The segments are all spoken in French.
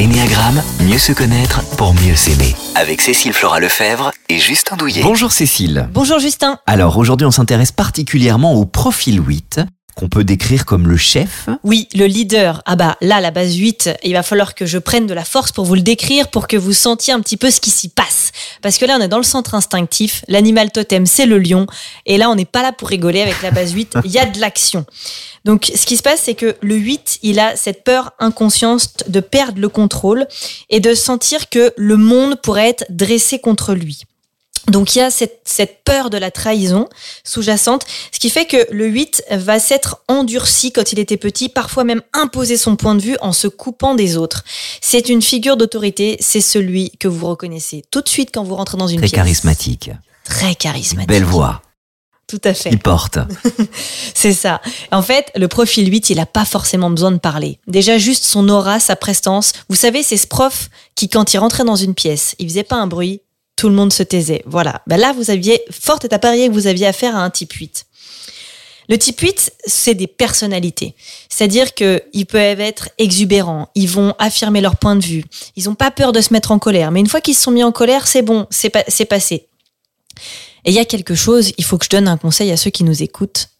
L'énéagramme, mieux se connaître pour mieux s'aimer. Avec Cécile Flora Lefebvre et Justin Douillet. Bonjour Cécile. Bonjour Justin. Alors aujourd'hui on s'intéresse particulièrement au profil 8 qu'on peut décrire comme le chef. Oui, le leader. Ah bah là, la base 8, il va falloir que je prenne de la force pour vous le décrire, pour que vous sentiez un petit peu ce qui s'y passe. Parce que là, on est dans le centre instinctif, l'animal totem, c'est le lion, et là, on n'est pas là pour rigoler avec la base 8, il y a de l'action. Donc, ce qui se passe, c'est que le 8, il a cette peur inconsciente de perdre le contrôle et de sentir que le monde pourrait être dressé contre lui. Donc il y a cette, cette, peur de la trahison sous-jacente, ce qui fait que le 8 va s'être endurci quand il était petit, parfois même imposer son point de vue en se coupant des autres. C'est une figure d'autorité, c'est celui que vous reconnaissez tout de suite quand vous rentrez dans une Très pièce. charismatique. Très charismatique. Belle voix. Tout à fait. Il porte. c'est ça. En fait, le profil 8, il n'a pas forcément besoin de parler. Déjà, juste son aura, sa prestance. Vous savez, c'est ce prof qui, quand il rentrait dans une pièce, il faisait pas un bruit, tout le monde se taisait. Voilà. Ben là, vous aviez, fort est à parier que vous aviez affaire à un type 8. Le type 8, c'est des personnalités. C'est-à-dire qu'ils peuvent être exubérants, ils vont affirmer leur point de vue, ils n'ont pas peur de se mettre en colère. Mais une fois qu'ils se sont mis en colère, c'est bon, c'est pa passé. Et il y a quelque chose, il faut que je donne un conseil à ceux qui nous écoutent.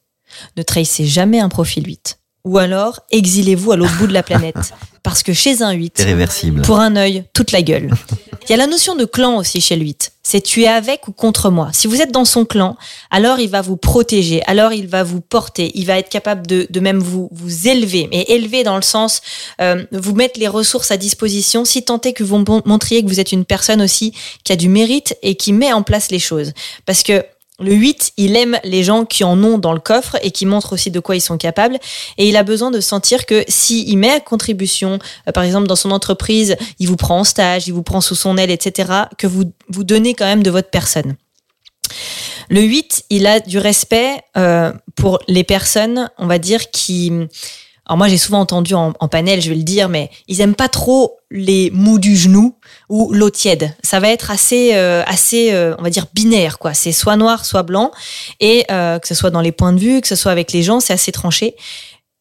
Ne trahissez jamais un profil 8. Ou alors, exilez-vous à l'autre bout de la planète. Parce que chez un 8, réversible. pour un œil, toute la gueule. Il y a la notion de clan aussi chez le 8. C'est tu es avec ou contre moi. Si vous êtes dans son clan, alors il va vous protéger, alors il va vous porter, il va être capable de, de même vous, vous élever. Mais élever dans le sens, euh, vous mettre les ressources à disposition, si tant est que vous montriez que vous êtes une personne aussi qui a du mérite et qui met en place les choses. Parce que le 8, il aime les gens qui en ont dans le coffre et qui montrent aussi de quoi ils sont capables. Et il a besoin de sentir que s'il met à contribution, euh, par exemple dans son entreprise, il vous prend en stage, il vous prend sous son aile, etc., que vous vous donnez quand même de votre personne. Le 8, il a du respect euh, pour les personnes, on va dire, qui alors moi j'ai souvent entendu en, en, panel, je vais le dire, mais ils aiment pas trop les mous du genou ou l'eau tiède. Ça va être assez, euh, assez, euh, on va dire binaire quoi. C'est soit noir, soit blanc, et euh, que ce soit dans les points de vue, que ce soit avec les gens, c'est assez tranché.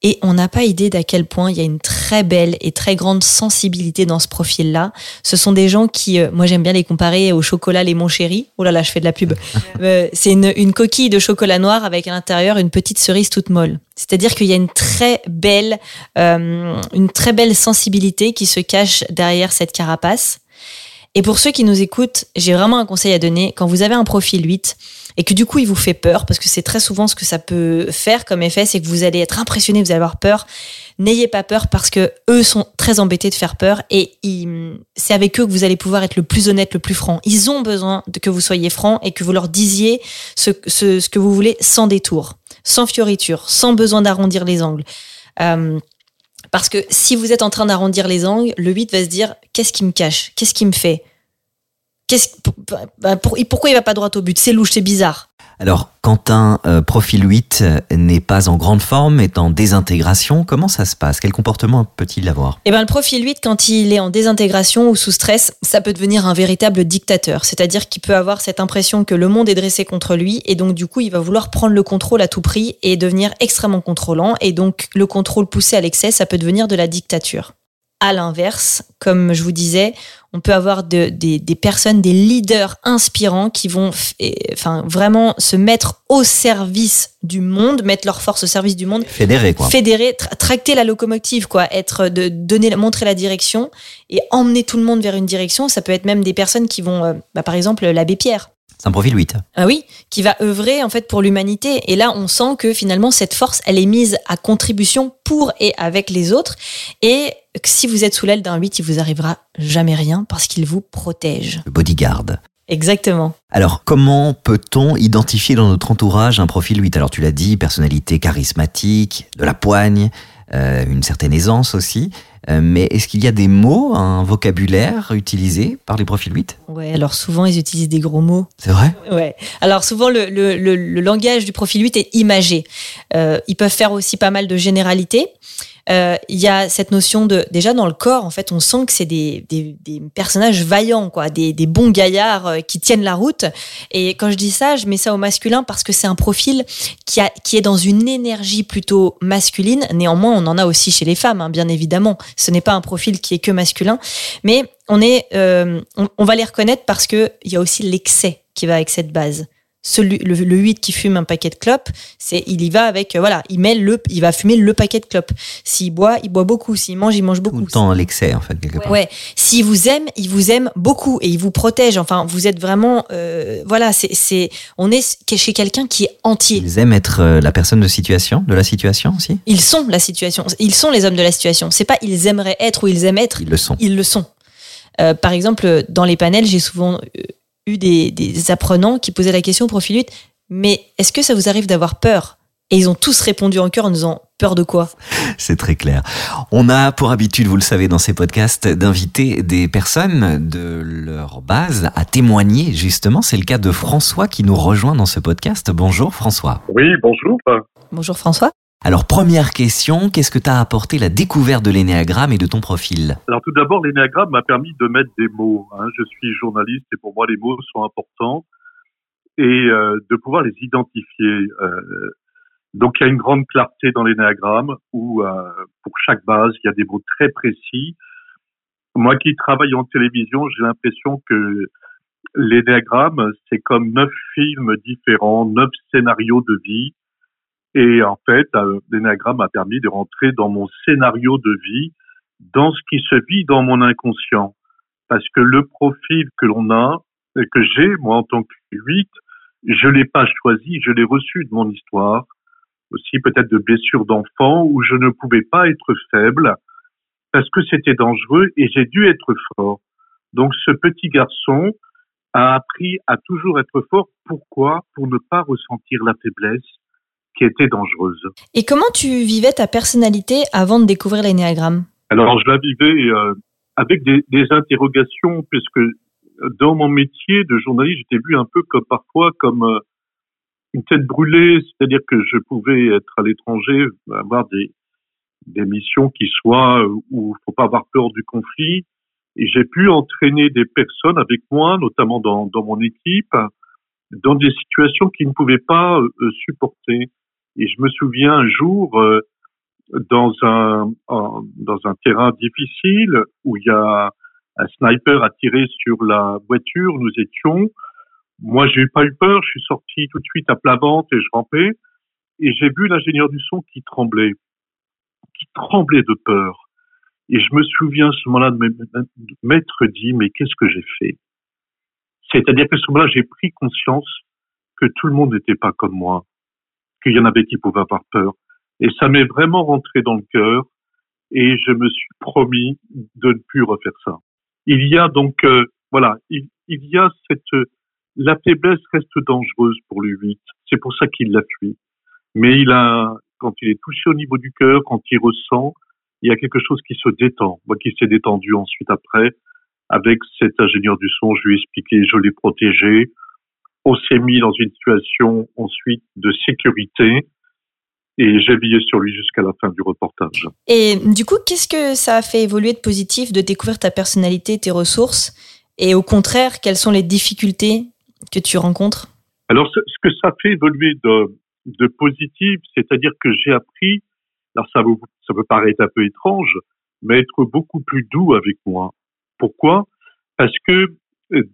Et on n'a pas idée d'à quel point il y a une très belle et très grande sensibilité dans ce profil-là. Ce sont des gens qui, euh, moi j'aime bien les comparer au chocolat les mon chéri. Oh là là, je fais de la pub. euh, c'est une, une, coquille de chocolat noir avec à l'intérieur une petite cerise toute molle. C'est-à-dire qu'il y a une très belle, euh, une très belle sensibilité qui se cache derrière cette carapace. Et pour ceux qui nous écoutent, j'ai vraiment un conseil à donner. Quand vous avez un profil 8 et que du coup il vous fait peur, parce que c'est très souvent ce que ça peut faire comme effet, c'est que vous allez être impressionné, vous allez avoir peur. N'ayez pas peur parce que eux sont très embêtés de faire peur et c'est avec eux que vous allez pouvoir être le plus honnête, le plus franc. Ils ont besoin que vous soyez franc et que vous leur disiez ce que vous voulez sans détour, sans fioriture, sans besoin d'arrondir les angles. Euh, parce que si vous êtes en train d'arrondir les angles, le 8 va se dire qu'est-ce qui me cache? Qu'est-ce qui me fait? Qu'est-ce, bah, pour, pourquoi il va pas droit au but? C'est louche, c'est bizarre. Alors, quand un euh, profil 8 n'est pas en grande forme, est en désintégration, comment ça se passe? Quel comportement peut-il avoir? Eh ben, le profil 8, quand il est en désintégration ou sous stress, ça peut devenir un véritable dictateur. C'est-à-dire qu'il peut avoir cette impression que le monde est dressé contre lui et donc du coup, il va vouloir prendre le contrôle à tout prix et devenir extrêmement contrôlant. Et donc, le contrôle poussé à l'excès, ça peut devenir de la dictature. À l'inverse, comme je vous disais, on peut avoir de, des, des, personnes, des leaders inspirants qui vont enfin, vraiment se mettre au service du monde, mettre leur force au service du monde. Fédérer, quoi. Fédérer, tra tracter la locomotive, quoi. Être, de donner, montrer la direction et emmener tout le monde vers une direction. Ça peut être même des personnes qui vont, euh, bah, par exemple, l'abbé Pierre. C'est un profil 8. Ah oui, qui va œuvrer en fait pour l'humanité. Et là, on sent que finalement, cette force, elle est mise à contribution pour et avec les autres. Et si vous êtes sous l'aile d'un 8, il vous arrivera jamais rien parce qu'il vous protège. Le bodyguard. Exactement. Alors, comment peut-on identifier dans notre entourage un profil 8 Alors, tu l'as dit, personnalité charismatique, de la poigne, euh, une certaine aisance aussi. Euh, mais est-ce qu'il y a des mots, un vocabulaire utilisé par les profils 8 Ouais, alors souvent ils utilisent des gros mots. C'est vrai? Ouais. Alors souvent le, le, le, le, langage du profil 8 est imagé. Euh, ils peuvent faire aussi pas mal de généralités. Euh, il y a cette notion de déjà dans le corps, en fait, on sent que c'est des, des, des, personnages vaillants, quoi, des, des bons gaillards euh, qui tiennent la route. Et quand je dis ça, je mets ça au masculin parce que c'est un profil qui, a, qui est dans une énergie plutôt masculine. Néanmoins, on en a aussi chez les femmes, hein, bien évidemment. Ce n'est pas un profil qui est que masculin, mais on est, euh, on, on va les reconnaître parce que il y a aussi l'excès qui va avec cette base celui, le, le 8 qui fume un paquet de clopes, c'est il y va avec euh, voilà, il met le il va fumer le paquet de clopes. S'il boit, il boit beaucoup, s'il mange, il mange beaucoup. Tout le temps l'excès en fait quelque part. Ouais, s'il vous aime, il vous aime beaucoup et il vous protège. Enfin, vous êtes vraiment euh, voilà, c'est c'est on est chez quelqu'un qui est entier. Ils aiment être euh, la personne de situation, de la situation aussi? Ils sont la situation, ils sont les hommes de la situation. C'est pas ils aimeraient être ou ils aiment être. Ils le sont. Ils le sont. Par exemple, dans les panels, j'ai souvent eu des, des, apprenants qui posaient la question au profil 8, mais est-ce que ça vous arrive d'avoir peur? Et ils ont tous répondu en cœur en disant peur de quoi? C'est très clair. On a pour habitude, vous le savez, dans ces podcasts, d'inviter des personnes de leur base à témoigner, justement. C'est le cas de François qui nous rejoint dans ce podcast. Bonjour François. Oui, bonjour. Bonjour François. Alors, première question, qu'est-ce que t'as apporté la découverte de l'énéagramme et de ton profil? Alors, tout d'abord, l'énéagramme m'a permis de mettre des mots. Hein. Je suis journaliste et pour moi, les mots sont importants et euh, de pouvoir les identifier. Euh, donc, il y a une grande clarté dans l'énéagramme où, euh, pour chaque base, il y a des mots très précis. Moi qui travaille en télévision, j'ai l'impression que l'énéagramme, c'est comme neuf films différents, neuf scénarios de vie et en fait, euh, l'énagramme m'a permis de rentrer dans mon scénario de vie, dans ce qui se vit dans mon inconscient. Parce que le profil que l'on a, que j'ai, moi, en tant que 8, je l'ai pas choisi, je l'ai reçu de mon histoire. Aussi peut-être de blessures d'enfant où je ne pouvais pas être faible parce que c'était dangereux et j'ai dû être fort. Donc ce petit garçon a appris à toujours être fort. Pourquoi? Pour ne pas ressentir la faiblesse qui était dangereuse. Et comment tu vivais ta personnalité avant de découvrir l'énéagramme? Alors, je la vivais euh, avec des, des, interrogations, puisque dans mon métier de journaliste, j'étais vu un peu comme parfois comme euh, une tête brûlée, c'est-à-dire que je pouvais être à l'étranger, avoir des, des missions qui soient euh, où il faut pas avoir peur du conflit. Et j'ai pu entraîner des personnes avec moi, notamment dans, dans mon équipe, dans des situations qu'ils ne pouvaient pas euh, supporter. Et je me souviens un jour euh, dans un terrain difficile où il y a un sniper a tiré sur la voiture, nous étions. Moi, j'ai pas eu peur, je suis sorti tout de suite à plat ventre et je rampais. Et j'ai vu l'ingénieur du son qui tremblait, qui tremblait de peur. Et je me souviens à ce moment-là de m'être dit, mais qu'est-ce que j'ai fait? C'est-à-dire qu'à ce moment-là, j'ai pris conscience que tout le monde n'était pas comme moi qu'il y en avait qui pouvaient avoir peur. Et ça m'est vraiment rentré dans le cœur et je me suis promis de ne plus refaire ça. Il y a donc, euh, voilà, il, y a cette, la faiblesse reste dangereuse pour lui 8. C'est pour ça qu'il l'a fui. Mais il a, quand il est touché au niveau du cœur, quand il ressent, il y a quelque chose qui se détend. Moi qui s'est détendu ensuite après, avec cet ingénieur du son, je lui ai expliqué, je l'ai protégé, on s'est mis dans une situation ensuite de sécurité et j'ai veillé sur lui jusqu'à la fin du reportage. Et du coup, qu'est-ce que ça a fait évoluer de positif de découvrir ta personnalité, tes ressources Et au contraire, quelles sont les difficultés que tu rencontres? Alors, ce que ça fait évoluer de, de positif, c'est-à-dire que j'ai appris, alors ça, vous, ça peut paraître un peu étrange, mais être beaucoup plus doux avec moi. Pourquoi? Parce que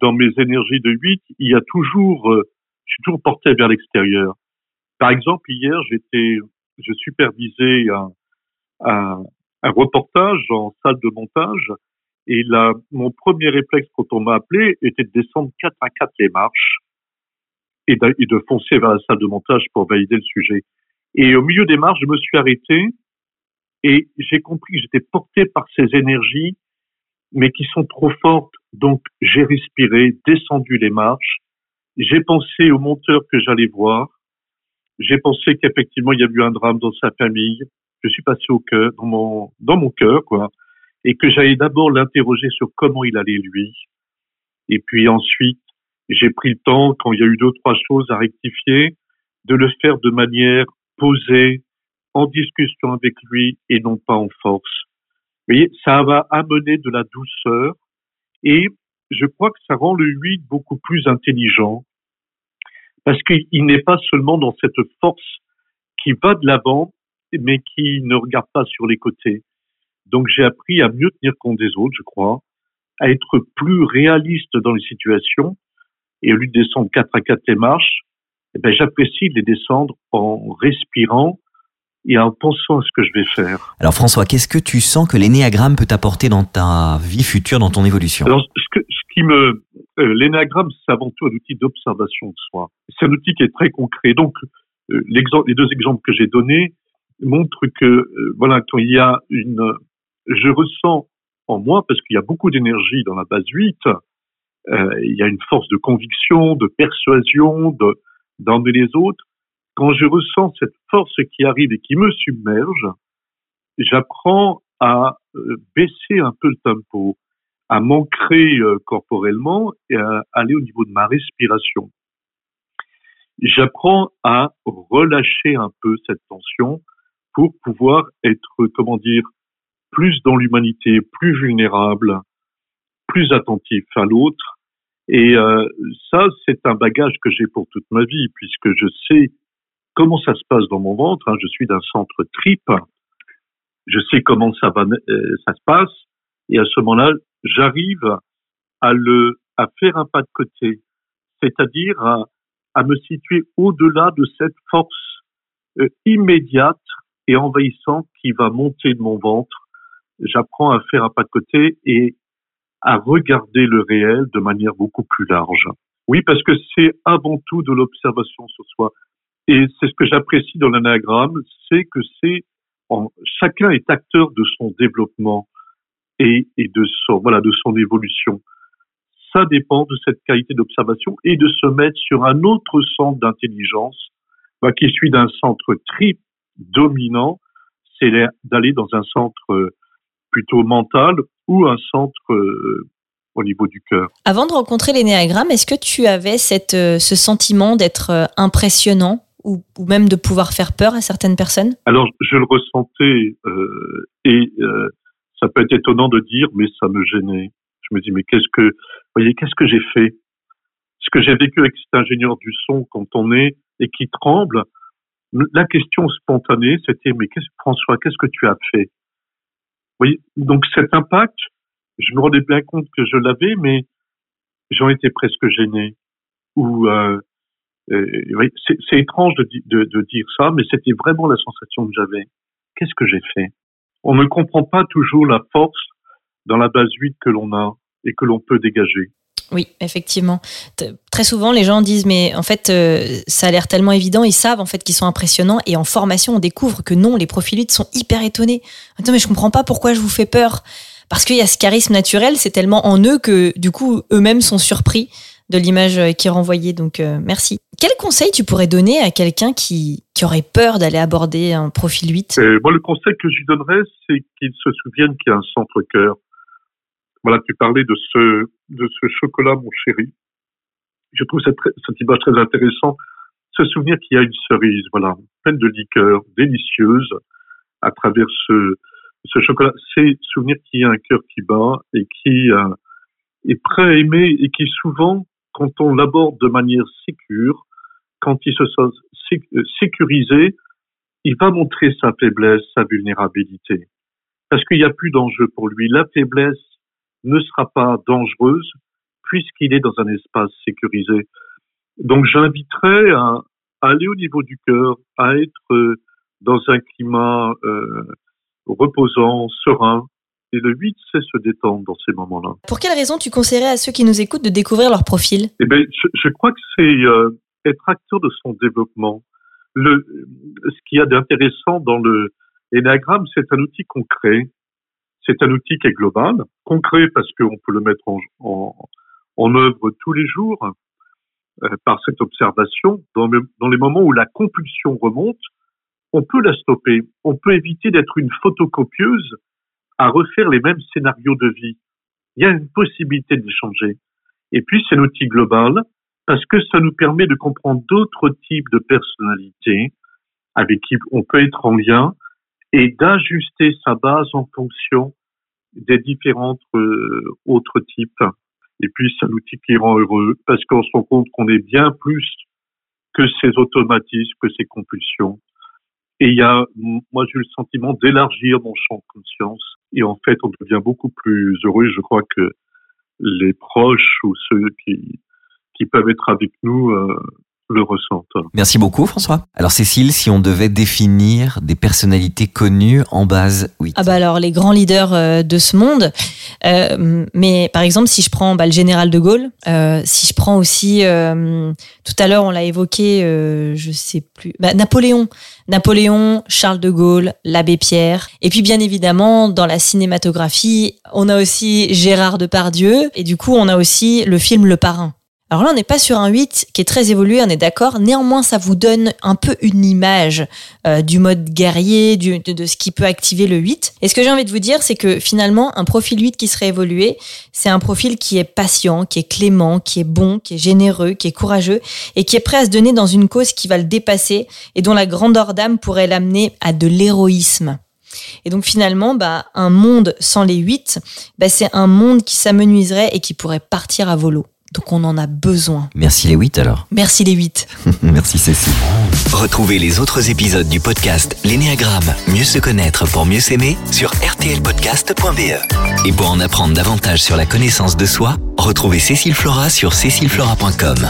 dans mes énergies de 8, il y a toujours, euh, je suis toujours porté vers l'extérieur. Par exemple, hier, j'étais, je supervisais un, un, un, reportage en salle de montage et là, mon premier réflexe quand on m'a appelé était de descendre quatre à quatre les marches et de, et de foncer vers la salle de montage pour valider le sujet. Et au milieu des marches, je me suis arrêté et j'ai compris que j'étais porté par ces énergies mais qui sont trop fortes. Donc, j'ai respiré, descendu les marches. J'ai pensé au monteur que j'allais voir. J'ai pensé qu'effectivement, il y a eu un drame dans sa famille. Je suis passé au cœur, dans mon, dans mon cœur, quoi. Et que j'allais d'abord l'interroger sur comment il allait lui. Et puis ensuite, j'ai pris le temps, quand il y a eu deux, trois choses à rectifier, de le faire de manière posée, en discussion avec lui et non pas en force. Vous voyez, ça va amener de la douceur et je crois que ça rend le 8 beaucoup plus intelligent parce qu'il n'est pas seulement dans cette force qui va de l'avant mais qui ne regarde pas sur les côtés. Donc j'ai appris à mieux tenir compte des autres, je crois, à être plus réaliste dans les situations et au lieu de descendre quatre à quatre les marches, eh ben, j'apprécie de les descendre en respirant et en pensant à ce que je vais faire. Alors François, qu'est-ce que tu sens que l'énéagramme peut t'apporter dans ta vie future, dans ton évolution? Alors, ce, que, ce qui me, euh, l'énéagramme, c'est avant tout un outil d'observation de soi. C'est un outil qui est très concret. Donc, euh, l'exemple, les deux exemples que j'ai donnés montrent que, euh, voilà, quand il y a une, je ressens en moi, parce qu'il y a beaucoup d'énergie dans la base 8, euh, il y a une force de conviction, de persuasion, de d'emmener les autres. Quand je ressens cette force qui arrive et qui me submerge, j'apprends à euh, baisser un peu le tempo, à m'ancrer euh, corporellement et à aller au niveau de ma respiration. J'apprends à relâcher un peu cette tension pour pouvoir être, comment dire, plus dans l'humanité, plus vulnérable, plus attentif à l'autre. Et euh, ça, c'est un bagage que j'ai pour toute ma vie, puisque je sais comment ça se passe dans mon ventre. Hein? Je suis d'un centre trip. Je sais comment euh, ça se passe. Et à ce moment-là, j'arrive à le, à faire un pas de côté, c'est-à-dire à, à, me situer au-delà de cette force euh, immédiate et envahissante qui va monter de mon ventre j'apprends à faire un pas de côté et à regarder le réel de manière beaucoup plus large. Oui, parce que c'est avant tout de l'observation sur soi. Et c'est ce que j'apprécie dans l'anagramme, c'est que c'est chacun est acteur de son développement et, de son voilà de son évolution. Ça dépend de cette qualité d'observation et de se mettre sur un autre centre d'intelligence bah, qui suit d'un centre tri dominant, c'est d'aller dans un centre plutôt mental ou un centre euh, au niveau du cœur. Avant de rencontrer l'énéagramme, est-ce que tu avais cette, euh, ce sentiment d'être euh, impressionnant? Ou, même de pouvoir faire peur à certaines personnes Alors, je le ressentais et ça peut être étonnant de dire, mais ça me gênait. Je me dis, mais qu'est-ce que, voyez, qu'est-ce que j'ai fait? Ce que j'ai vécu avec cet ingénieur du son quand on est et qui tremble, la question spontanée, c'était, mais François, qu'est-ce que tu as fait? Donc cet impact, je me rendais bien compte que je l'avais, mais j'en étais presque gêné. Euh, oui, c'est étrange de, dire ça, mais c'était vraiment la sensation que j'avais. Qu'est-ce que j'ai fait? On ne comprend pas toujours la force dans la base 8 que l'on a et que l'on peut dégager. Oui, effectivement. Très souvent, les gens disent, mais en fait, euh, ça a l'air tellement évident, ils savent en fait qu'ils sont impressionnants, et en formation, on découvre que non, les profils 8 sont hyper étonnés. Attends, mais je comprends pas pourquoi je vous fais peur. Parce qu'il y a ce charisme naturel, c'est tellement en eux que, du coup, eux-mêmes sont surpris de l'image euh, qui est renvoyée. Donc, euh, merci. Quel conseil tu pourrais donner à quelqu'un qui, qui aurait peur d'aller aborder un profil 8 Moi, le conseil que je lui donnerais, c'est qu'il se souvienne qu'il y a un centre-cœur voilà, tu parlais de ce, de ce chocolat, mon chéri. Je trouve cette, cette image très intéressant. Se souvenir qu'il y a une cerise, voilà, pleine de liqueur, délicieuse, à travers ce, ce chocolat. C'est souvenir qu'il y a un cœur qui bat et qui euh, est prêt à aimer et qui souvent, quand on l'aborde de manière sécure, quand il se sent sécurisé, il va montrer sa faiblesse, sa vulnérabilité. Parce qu'il n'y a plus d'enjeu pour lui. La faiblesse, ne sera pas dangereuse puisqu'il est dans un espace sécurisé. Donc j'inviterais à, aller au niveau du cœur, à être euh, dans un climat euh, reposant, serein. Et le 8 c'est se détendre dans ces moments-là. Pour quelle raison tu conseillerais à ceux qui nous écoutent de découvrir leur profil? Eh bien, je, crois que c'est euh, être acteur de son développement. Le, ce qu'il y a d'intéressant dans le l'énagramme, c'est un outil concret c'est un outil qui est global, concret parce qu'on peut le mettre en, en, en, œuvre tous les jours euh, par cette observation. Dans, dans les moments où la compulsion remonte, on peut la stopper. On peut éviter d'être une photocopieuse à refaire les mêmes scénarios de vie. Il y a une possibilité d'échanger. Et puis, c'est un outil global parce que ça nous permet de comprendre d'autres types de personnalités avec qui on peut être en lien et d'ajuster sa base en fonction des différentes euh, autres types. Et puis, c'est un outil qui rend heureux parce qu'on se rend compte qu'on est bien plus que ces automatismes, que ces compulsions. Et il y a, moi, j'ai eu le sentiment d'élargir mon champ de conscience. Et en fait, on devient beaucoup plus heureux. Je crois que les proches ou ceux qui, peuvent être avec nous euh, le ressentent. Merci beaucoup François. Alors Cécile, si on devait définir des personnalités connues en base, oui. Ah bah alors les grands leaders euh, de ce monde, euh, mais par exemple si je prends bah, le général de Gaulle, euh, si je prends aussi, euh, tout à l'heure on l'a évoqué, euh, je sais plus, bah, Napoléon, Napoléon, Charles de Gaulle, l'abbé Pierre, et puis bien évidemment dans la cinématographie, on a aussi Gérard Depardieu, et du coup on a aussi le film Le Parrain. Alors là, on n'est pas sur un 8 qui est très évolué, on est d'accord. Néanmoins, ça vous donne un peu une image euh, du mode guerrier, de, de, ce qui peut activer le 8. Et ce que j'ai envie de vous dire, c'est que finalement, un profil 8 qui serait évolué, c'est un profil qui est patient, qui est clément, qui est bon, qui est généreux, qui est courageux et qui est prêt à se donner dans une cause qui va le dépasser et dont la grandeur d'âme pourrait l'amener à de l'héroïsme. Et donc finalement, bah, un monde sans les 8, bah, c'est un monde qui s'amenuiserait et qui pourrait partir à volo. Donc on en a besoin. Merci les 8 alors. Merci les 8. Merci Cécile. Retrouvez les autres épisodes du podcast L'énéagramme, mieux se connaître pour mieux s'aimer sur rtlpodcast.be. Et pour en apprendre davantage sur la connaissance de soi, retrouvez Cécile Flora sur cécileflora.com.